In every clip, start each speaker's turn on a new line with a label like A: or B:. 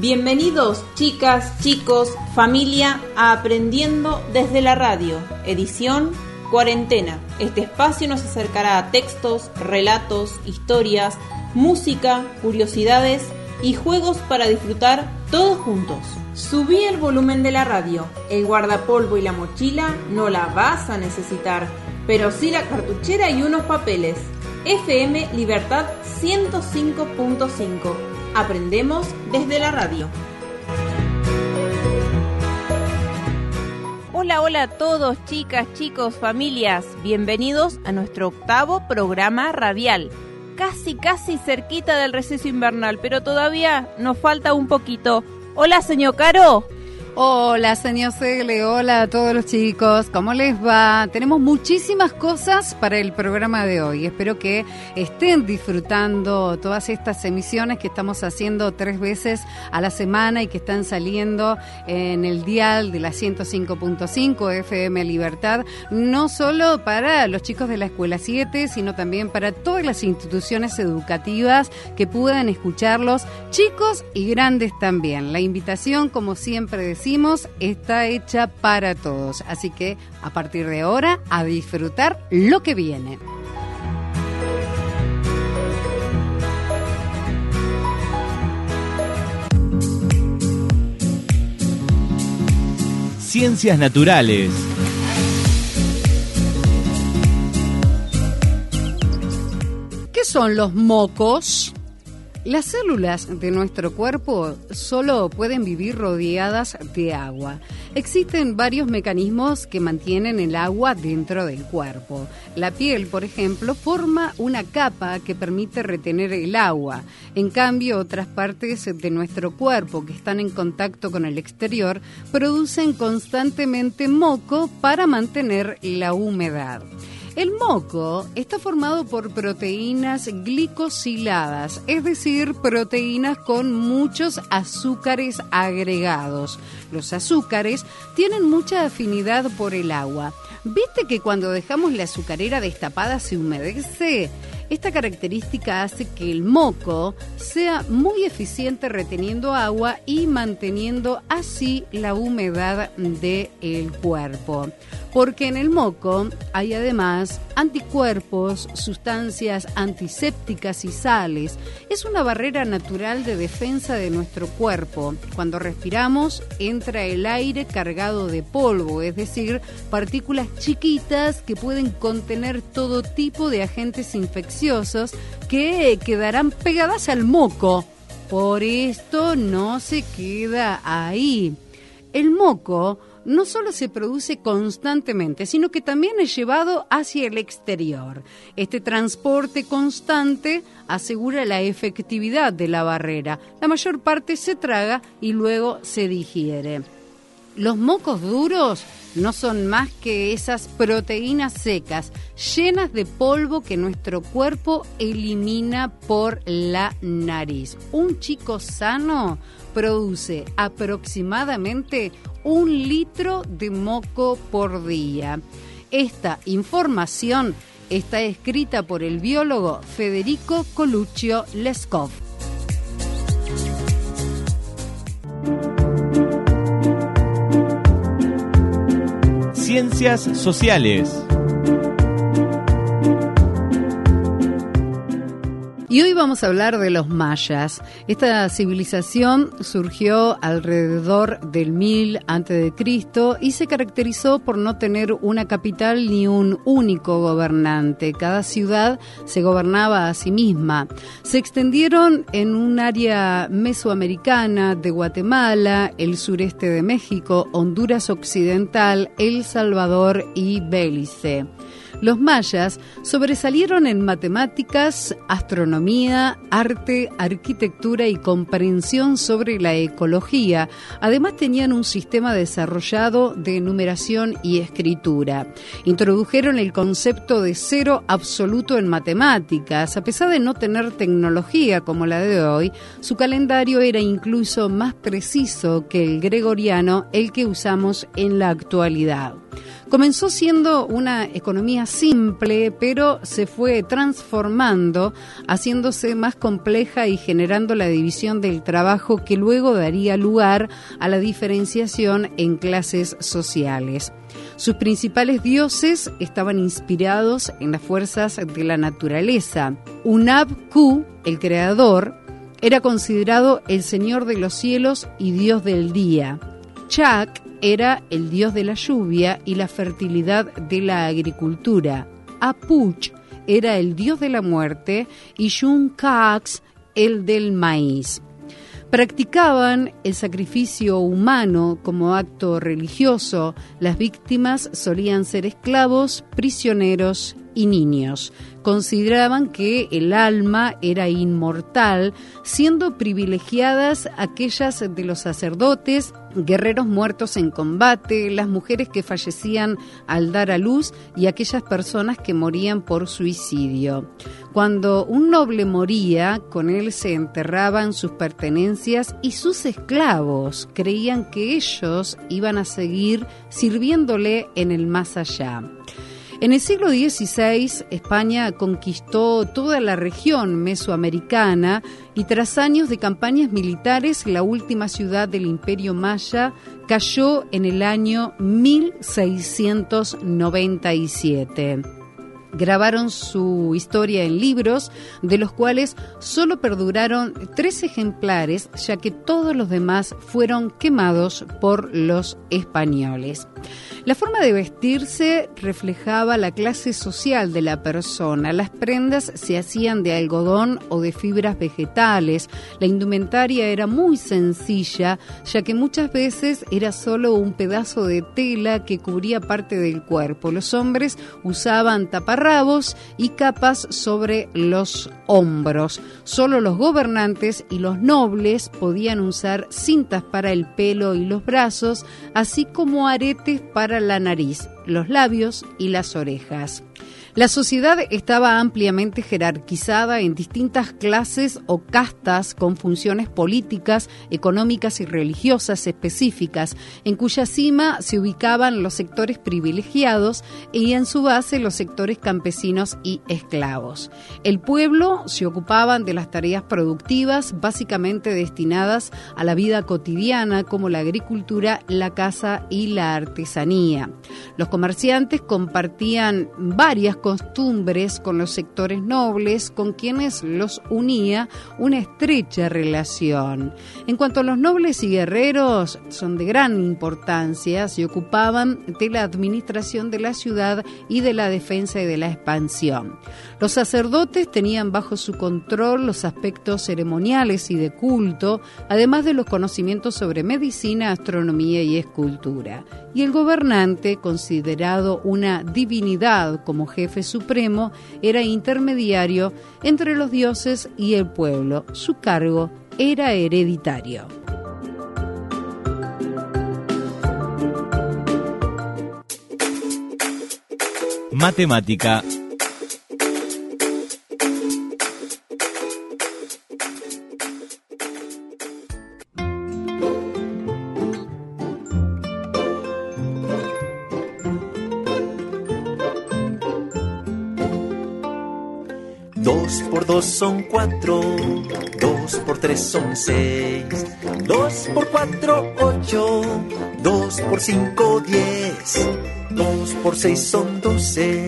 A: Bienvenidos chicas, chicos, familia a Aprendiendo desde la radio, edición Cuarentena. Este espacio nos acercará a textos, relatos, historias, música, curiosidades y juegos para disfrutar todos juntos. Subí el volumen de la radio. El guardapolvo y la mochila no la vas a necesitar, pero sí la cartuchera y unos papeles. FM Libertad 105.5 Aprendemos desde la radio. Hola, hola a todos, chicas, chicos, familias. Bienvenidos a nuestro octavo programa radial. Casi, casi cerquita del receso invernal, pero todavía nos falta un poquito. Hola, señor Caro.
B: Hola, señor Segle, hola a todos los chicos, ¿cómo les va? Tenemos muchísimas cosas para el programa de hoy. Espero que estén disfrutando todas estas emisiones que estamos haciendo tres veces a la semana y que están saliendo en el dial de la 105.5 FM Libertad, no solo para los chicos de la Escuela 7, sino también para todas las instituciones educativas que puedan escucharlos, chicos y grandes también. La invitación, como siempre decimos, está hecha para todos. Así que a partir de ahora, a disfrutar lo que viene.
C: Ciencias Naturales.
B: ¿Qué son los mocos? Las células de nuestro cuerpo solo pueden vivir rodeadas de agua. Existen varios mecanismos que mantienen el agua dentro del cuerpo. La piel, por ejemplo, forma una capa que permite retener el agua. En cambio, otras partes de nuestro cuerpo que están en contacto con el exterior producen constantemente moco para mantener la humedad. El moco está formado por proteínas glicosiladas, es decir, proteínas con muchos azúcares agregados. Los azúcares tienen mucha afinidad por el agua. ¿Viste que cuando dejamos la azucarera destapada se humedece? Esta característica hace que el moco sea muy eficiente reteniendo agua y manteniendo así la humedad del cuerpo. Porque en el moco hay además anticuerpos, sustancias antisépticas y sales. Es una barrera natural de defensa de nuestro cuerpo. Cuando respiramos entra el aire cargado de polvo, es decir, partículas chiquitas que pueden contener todo tipo de agentes infecciosos que quedarán pegadas al moco. Por esto no se queda ahí. El moco no solo se produce constantemente, sino que también es llevado hacia el exterior. Este transporte constante asegura la efectividad de la barrera. La mayor parte se traga y luego se digiere. Los mocos duros no son más que esas proteínas secas llenas de polvo que nuestro cuerpo elimina por la nariz. Un chico sano produce aproximadamente un litro de moco por día. Esta información está escrita por el biólogo Federico Coluccio Leskov.
C: Ciencias Sociales.
B: Y hoy vamos a hablar de los mayas. Esta civilización surgió alrededor del 1000 a.C. y se caracterizó por no tener una capital ni un único gobernante. Cada ciudad se gobernaba a sí misma. Se extendieron en un área mesoamericana de Guatemala, el sureste de México, Honduras Occidental, El Salvador y Belice. Los mayas sobresalieron en matemáticas, astronomía, arte, arquitectura y comprensión sobre la ecología. Además tenían un sistema desarrollado de numeración y escritura. Introdujeron el concepto de cero absoluto en matemáticas. A pesar de no tener tecnología como la de hoy, su calendario era incluso más preciso que el gregoriano, el que usamos en la actualidad. Comenzó siendo una economía simple, pero se fue transformando, haciéndose más compleja y generando la división del trabajo que luego daría lugar a la diferenciación en clases sociales. Sus principales dioses estaban inspirados en las fuerzas de la naturaleza. Unab-Ku, el creador, era considerado el señor de los cielos y dios del día. Chak era el dios de la lluvia y la fertilidad de la agricultura. Apuch era el dios de la muerte y Shun Kax el del maíz. Practicaban el sacrificio humano como acto religioso. Las víctimas solían ser esclavos, prisioneros y niños. Consideraban que el alma era inmortal, siendo privilegiadas aquellas de los sacerdotes, guerreros muertos en combate, las mujeres que fallecían al dar a luz y aquellas personas que morían por suicidio. Cuando un noble moría, con él se enterraban sus pertenencias y sus esclavos creían que ellos iban a seguir sirviéndole en el más allá. En el siglo XVI, España conquistó toda la región mesoamericana y tras años de campañas militares, la última ciudad del imperio maya cayó en el año 1697 grabaron su historia en libros, de los cuales solo perduraron tres ejemplares, ya que todos los demás fueron quemados por los españoles. La forma de vestirse reflejaba la clase social de la persona. Las prendas se hacían de algodón o de fibras vegetales. La indumentaria era muy sencilla, ya que muchas veces era solo un pedazo de tela que cubría parte del cuerpo. Los hombres usaban taparrabos y capas sobre los hombros. Solo los gobernantes y los nobles podían usar cintas para el pelo y los brazos, así como aretes para la nariz, los labios y las orejas. La sociedad estaba ampliamente jerarquizada en distintas clases o castas con funciones políticas, económicas y religiosas específicas, en cuya cima se ubicaban los sectores privilegiados y en su base los sectores campesinos y esclavos. El pueblo se ocupaban de las tareas productivas básicamente destinadas a la vida cotidiana como la agricultura, la caza y la artesanía. Los comerciantes compartían varias costumbres con los sectores nobles con quienes los unía una estrecha relación. En cuanto a los nobles y guerreros, son de gran importancia, se ocupaban de la administración de la ciudad y de la defensa y de la expansión. Los sacerdotes tenían bajo su control los aspectos ceremoniales y de culto, además de los conocimientos sobre medicina, astronomía y escultura. Y el gobernante, considerado una divinidad como jefe supremo, era intermediario entre los dioses y el pueblo. Su cargo era hereditario.
C: Matemática
D: dos son cuatro, dos por tres son seis, dos por cuatro ocho, dos por cinco diez, dos por seis son doce,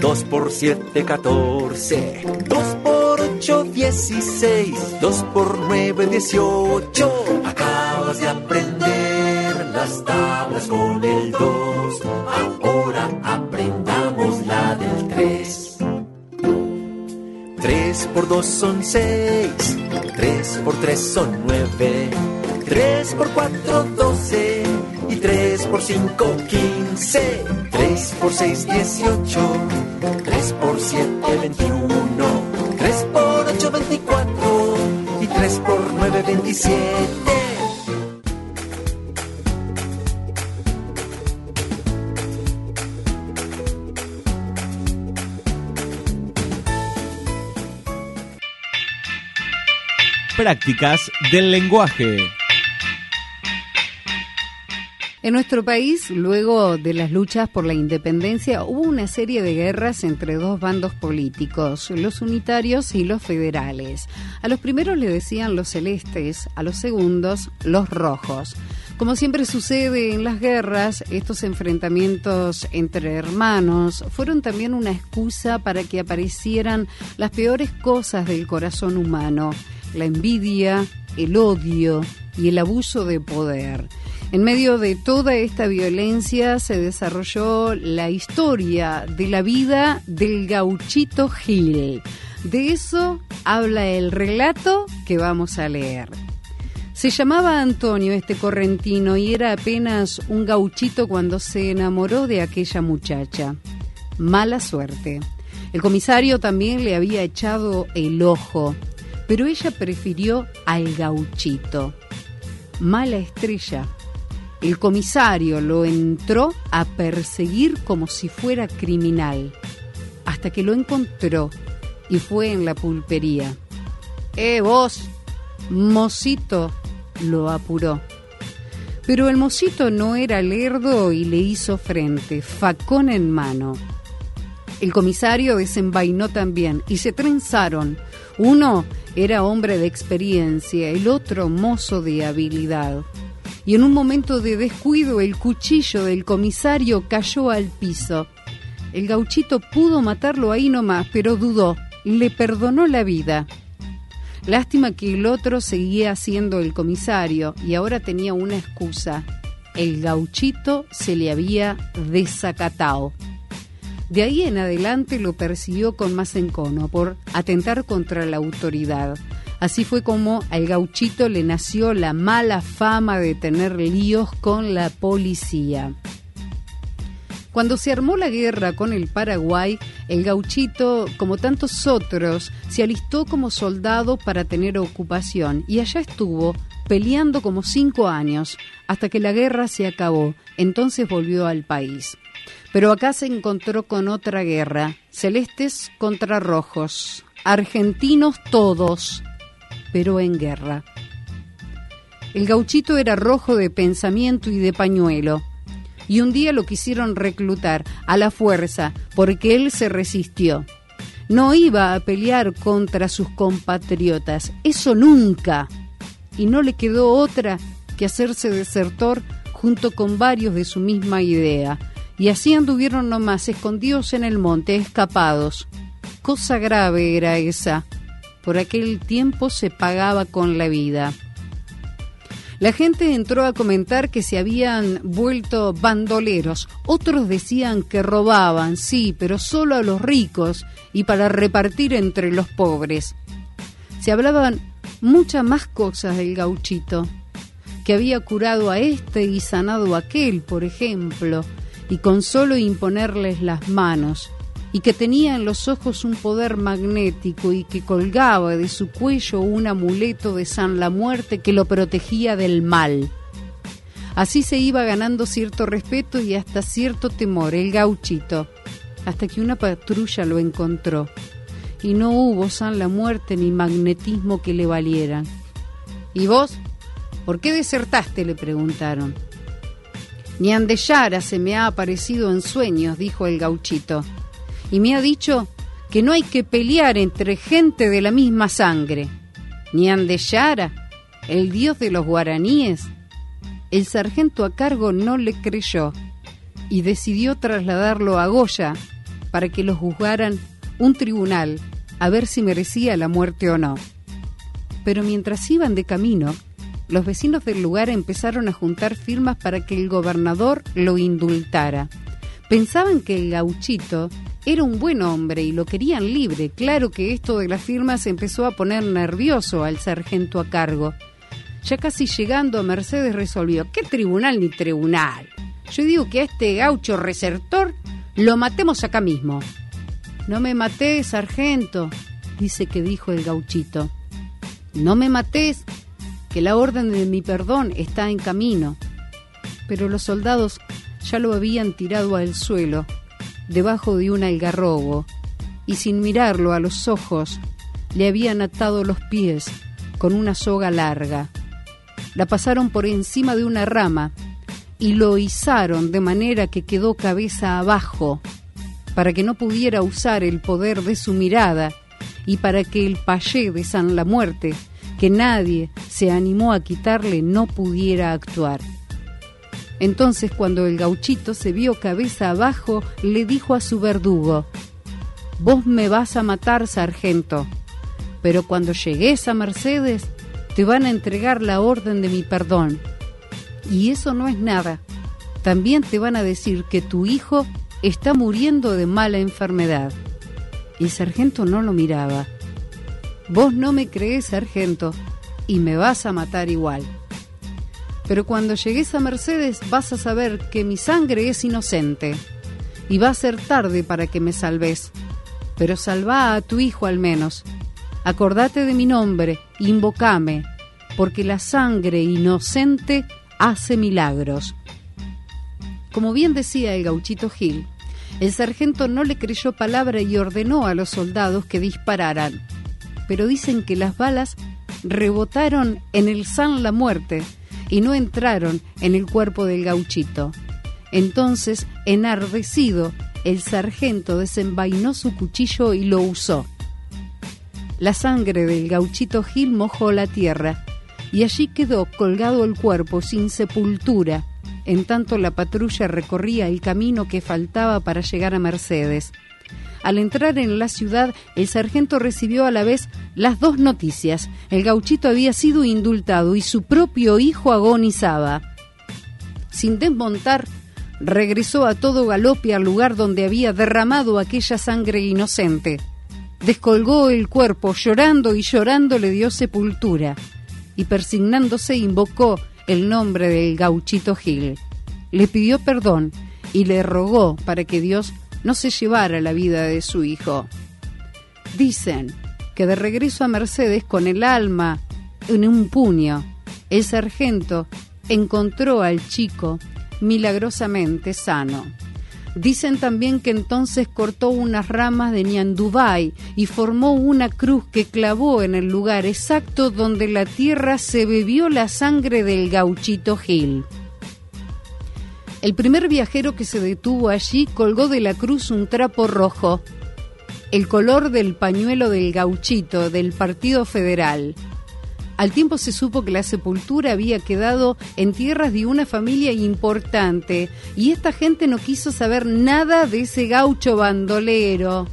D: dos por siete catorce, dos por ocho dieciséis, dos por nueve dieciocho. Acabas de aprender las tablas con el dos, 3 por 2 son 6, 3 por 3 son 9, 3 por 4 12 y 3 por 5 15, 3 por 6 18, 3 por 7 21, 3 por 8 24 y 3 por 9 27.
C: Prácticas del lenguaje.
B: En nuestro país, luego de las luchas por la independencia, hubo una serie de guerras entre dos bandos políticos, los unitarios y los federales. A los primeros le decían los celestes, a los segundos los rojos. Como siempre sucede en las guerras, estos enfrentamientos entre hermanos fueron también una excusa para que aparecieran las peores cosas del corazón humano, la envidia, el odio y el abuso de poder. En medio de toda esta violencia se desarrolló la historia de la vida del gauchito Gil. De eso habla el relato que vamos a leer. Se llamaba Antonio este correntino y era apenas un gauchito cuando se enamoró de aquella muchacha. Mala suerte. El comisario también le había echado el ojo, pero ella prefirió al gauchito. Mala estrella el comisario lo entró a perseguir como si fuera criminal, hasta que lo encontró y fue en la pulpería. ¡Eh, vos! Mocito lo apuró. Pero el mocito no era lerdo y le hizo frente, facón en mano. El comisario desenvainó también y se trenzaron. Uno era hombre de experiencia, el otro mozo de habilidad y en un momento de descuido el cuchillo del comisario cayó al piso. El gauchito pudo matarlo ahí nomás, pero dudó, le perdonó la vida. Lástima que el otro seguía siendo el comisario y ahora tenía una excusa. El gauchito se le había desacatado. De ahí en adelante lo persiguió con más encono por atentar contra la autoridad. Así fue como al gauchito le nació la mala fama de tener líos con la policía. Cuando se armó la guerra con el Paraguay, el gauchito, como tantos otros, se alistó como soldado para tener ocupación y allá estuvo peleando como cinco años hasta que la guerra se acabó. Entonces volvió al país. Pero acá se encontró con otra guerra, celestes contra rojos, argentinos todos, pero en guerra. El gauchito era rojo de pensamiento y de pañuelo, y un día lo quisieron reclutar a la fuerza porque él se resistió. No iba a pelear contra sus compatriotas, eso nunca. Y no le quedó otra que hacerse desertor junto con varios de su misma idea. Y así anduvieron nomás escondidos en el monte, escapados. Cosa grave era esa, por aquel tiempo se pagaba con la vida. La gente entró a comentar que se habían vuelto bandoleros. Otros decían que robaban, sí, pero solo a los ricos y para repartir entre los pobres. Se hablaban muchas más cosas del gauchito, que había curado a este y sanado a aquel, por ejemplo, y con solo imponerles las manos y que tenía en los ojos un poder magnético y que colgaba de su cuello un amuleto de San la Muerte que lo protegía del mal. Así se iba ganando cierto respeto y hasta cierto temor el gauchito, hasta que una patrulla lo encontró. Y no hubo San la Muerte ni magnetismo que le valieran. ¿Y vos? ¿Por qué desertaste? le preguntaron. Ni Andeyara se me ha aparecido en sueños, dijo el gauchito y me ha dicho que no hay que pelear entre gente de la misma sangre. Ni Andeyara, el dios de los guaraníes. El sargento a cargo no le creyó y decidió trasladarlo a Goya para que lo juzgaran un tribunal a ver si merecía la muerte o no. Pero mientras iban de camino, los vecinos del lugar empezaron a juntar firmas para que el gobernador lo indultara. Pensaban que el gauchito era un buen hombre y lo querían libre. Claro que esto de las firmas empezó a poner nervioso al sargento a cargo. Ya casi llegando a Mercedes resolvió, ¿qué tribunal ni tribunal? Yo digo que a este gaucho resertor lo matemos acá mismo. No me matés, sargento, dice que dijo el gauchito. No me matés, que la orden de mi perdón está en camino. Pero los soldados ya lo habían tirado al suelo debajo de un algarrobo y sin mirarlo a los ojos le habían atado los pies con una soga larga. La pasaron por encima de una rama y lo izaron de manera que quedó cabeza abajo, para que no pudiera usar el poder de su mirada y para que el payé de San la Muerte, que nadie se animó a quitarle, no pudiera actuar. Entonces cuando el gauchito se vio cabeza abajo, le dijo a su verdugo, Vos me vas a matar, sargento, pero cuando llegues a Mercedes te van a entregar la orden de mi perdón. Y eso no es nada. También te van a decir que tu hijo está muriendo de mala enfermedad. El sargento no lo miraba. Vos no me crees, sargento, y me vas a matar igual. Pero cuando llegues a Mercedes vas a saber que mi sangre es inocente. Y va a ser tarde para que me salves. Pero salva a tu hijo al menos. Acordate de mi nombre, invocame, porque la sangre inocente hace milagros. Como bien decía el gauchito Gil, el sargento no le creyó palabra y ordenó a los soldados que dispararan. Pero dicen que las balas rebotaron en el San La Muerte y no entraron en el cuerpo del gauchito. Entonces, enardecido, el sargento desenvainó su cuchillo y lo usó. La sangre del gauchito Gil mojó la tierra y allí quedó colgado el cuerpo sin sepultura, en tanto la patrulla recorría el camino que faltaba para llegar a Mercedes. Al entrar en la ciudad, el sargento recibió a la vez las dos noticias. El gauchito había sido indultado y su propio hijo agonizaba. Sin desmontar, regresó a todo galope al lugar donde había derramado aquella sangre inocente. Descolgó el cuerpo, llorando y llorando le dio sepultura, y persignándose invocó el nombre del gauchito Gil. Le pidió perdón y le rogó para que Dios no se llevara la vida de su hijo. Dicen que de regreso a Mercedes con el alma en un puño, el sargento encontró al chico milagrosamente sano. Dicen también que entonces cortó unas ramas de ñandubay y formó una cruz que clavó en el lugar exacto donde la tierra se bebió la sangre del gauchito Gil. El primer viajero que se detuvo allí colgó de la cruz un trapo rojo, el color del pañuelo del gauchito del Partido Federal. Al tiempo se supo que la sepultura había quedado en tierras de una familia importante y esta gente no quiso saber nada de ese gaucho bandolero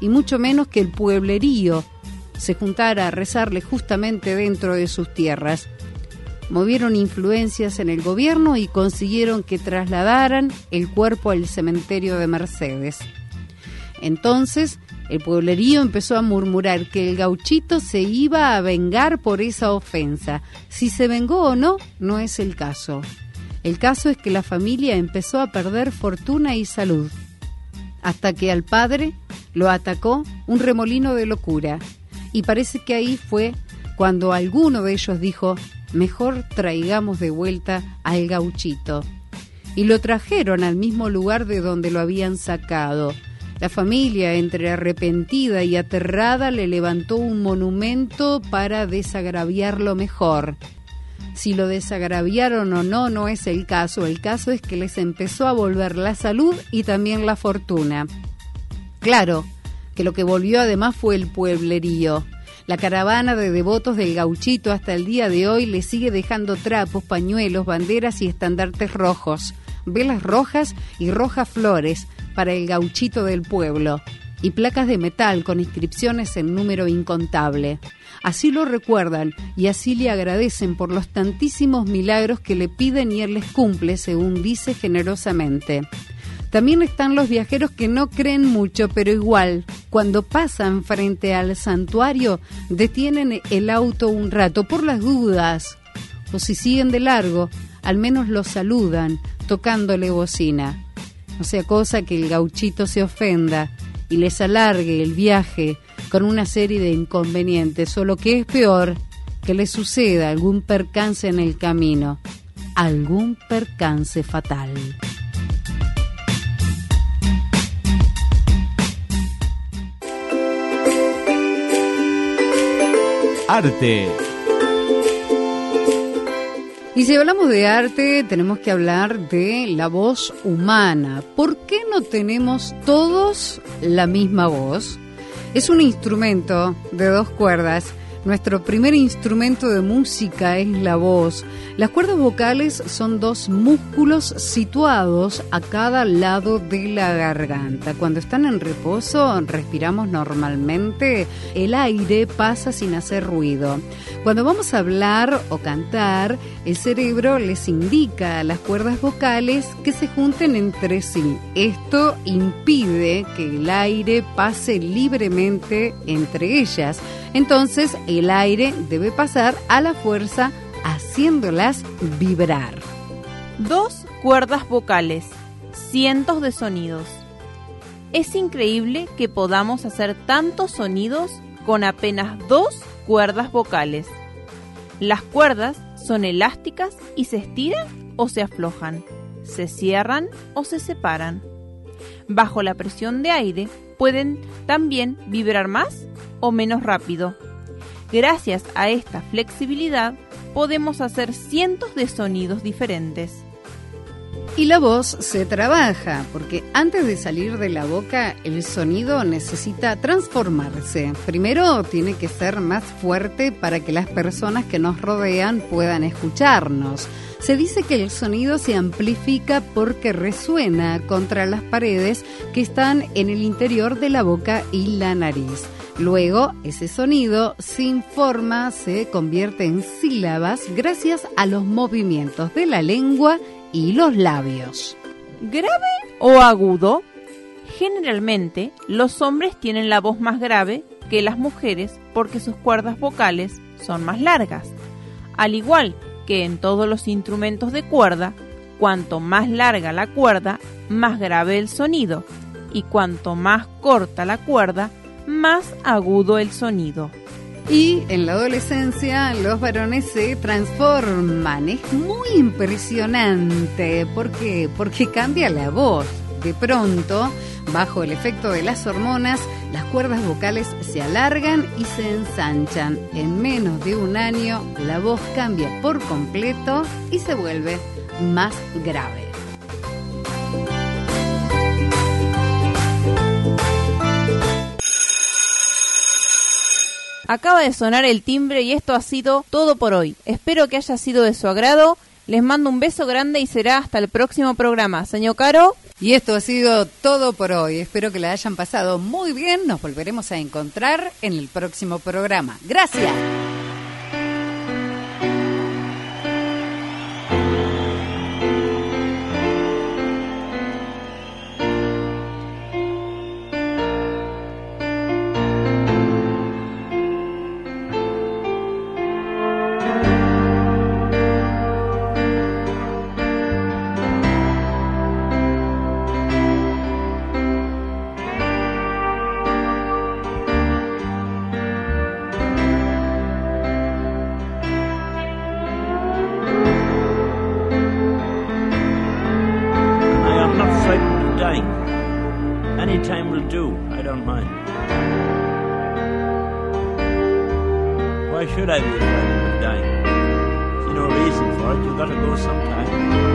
B: y mucho menos que el pueblerío se juntara a rezarle justamente dentro de sus tierras. Movieron influencias en el gobierno y consiguieron que trasladaran el cuerpo al cementerio de Mercedes. Entonces, el pueblerío empezó a murmurar que el gauchito se iba a vengar por esa ofensa. Si se vengó o no, no es el caso. El caso es que la familia empezó a perder fortuna y salud, hasta que al padre lo atacó un remolino de locura. Y parece que ahí fue cuando alguno de ellos dijo, mejor traigamos de vuelta al gauchito. Y lo trajeron al mismo lugar de donde lo habían sacado la familia, entre arrepentida y aterrada, le levantó un monumento para desagraviarlo mejor. Si lo desagraviaron o no, no es el caso. El caso es que les empezó a volver la salud y también la fortuna. Claro, que lo que volvió además fue el pueblerío. La caravana de devotos del gauchito hasta el día de hoy le sigue dejando trapos, pañuelos, banderas y estandartes rojos, velas rojas y rojas flores, para el gauchito del pueblo y placas de metal con inscripciones en número incontable. Así lo recuerdan y así le agradecen por los tantísimos milagros que le piden y él les cumple, según dice generosamente. También están los viajeros que no creen mucho, pero igual, cuando pasan frente al santuario, detienen el auto un rato por las dudas, o si siguen de largo, al menos lo saludan, tocándole bocina. No sea cosa que el gauchito se ofenda y les alargue el viaje con una serie de inconvenientes, o lo que es peor, que le suceda algún percance en el camino, algún percance fatal.
C: Arte.
B: Y si hablamos de arte, tenemos que hablar de la voz humana. ¿Por qué no tenemos todos la misma voz? Es un instrumento de dos cuerdas nuestro primer instrumento de música es la voz. Las cuerdas vocales son dos músculos situados a cada lado de la garganta. Cuando están en reposo, respiramos normalmente, el aire pasa sin hacer ruido. Cuando vamos a hablar o cantar, el cerebro les indica a las cuerdas vocales que se junten entre sí. Esto impide que el aire pase libremente entre ellas. Entonces el aire debe pasar a la fuerza haciéndolas vibrar.
A: Dos cuerdas vocales, cientos de sonidos. Es increíble que podamos hacer tantos sonidos con apenas dos cuerdas vocales. Las cuerdas son elásticas y se estiran o se aflojan, se cierran o se separan. Bajo la presión de aire pueden también vibrar más o menos rápido. Gracias a esta flexibilidad podemos hacer cientos de sonidos diferentes.
B: Y la voz se trabaja, porque antes de salir de la boca el sonido necesita transformarse. Primero tiene que ser más fuerte para que las personas que nos rodean puedan escucharnos. Se dice que el sonido se amplifica porque resuena contra las paredes que están en el interior de la boca y la nariz. Luego, ese sonido sin forma se convierte en sílabas gracias a los movimientos de la lengua y los labios.
A: ¿Grave o agudo? Generalmente, los hombres tienen la voz más grave que las mujeres porque sus cuerdas vocales son más largas. Al igual que en todos los instrumentos de cuerda, cuanto más larga la cuerda, más grave el sonido, y cuanto más corta la cuerda, más agudo el sonido.
B: Y en la adolescencia los varones se transforman. Es muy impresionante. ¿Por qué? Porque cambia la voz. De pronto, bajo el efecto de las hormonas, las cuerdas vocales se alargan y se ensanchan. En menos de un año, la voz cambia por completo y se vuelve más grave.
A: Acaba de sonar el timbre y esto ha sido todo por hoy. Espero que haya sido de su agrado. Les mando un beso grande y será hasta el próximo programa. Señor Caro.
B: Y esto ha sido todo por hoy. Espero que la hayan pasado muy bien. Nos volveremos a encontrar en el próximo programa. Gracias.
E: Should I be afraid of dying? Reason for it. You've got to go sometime.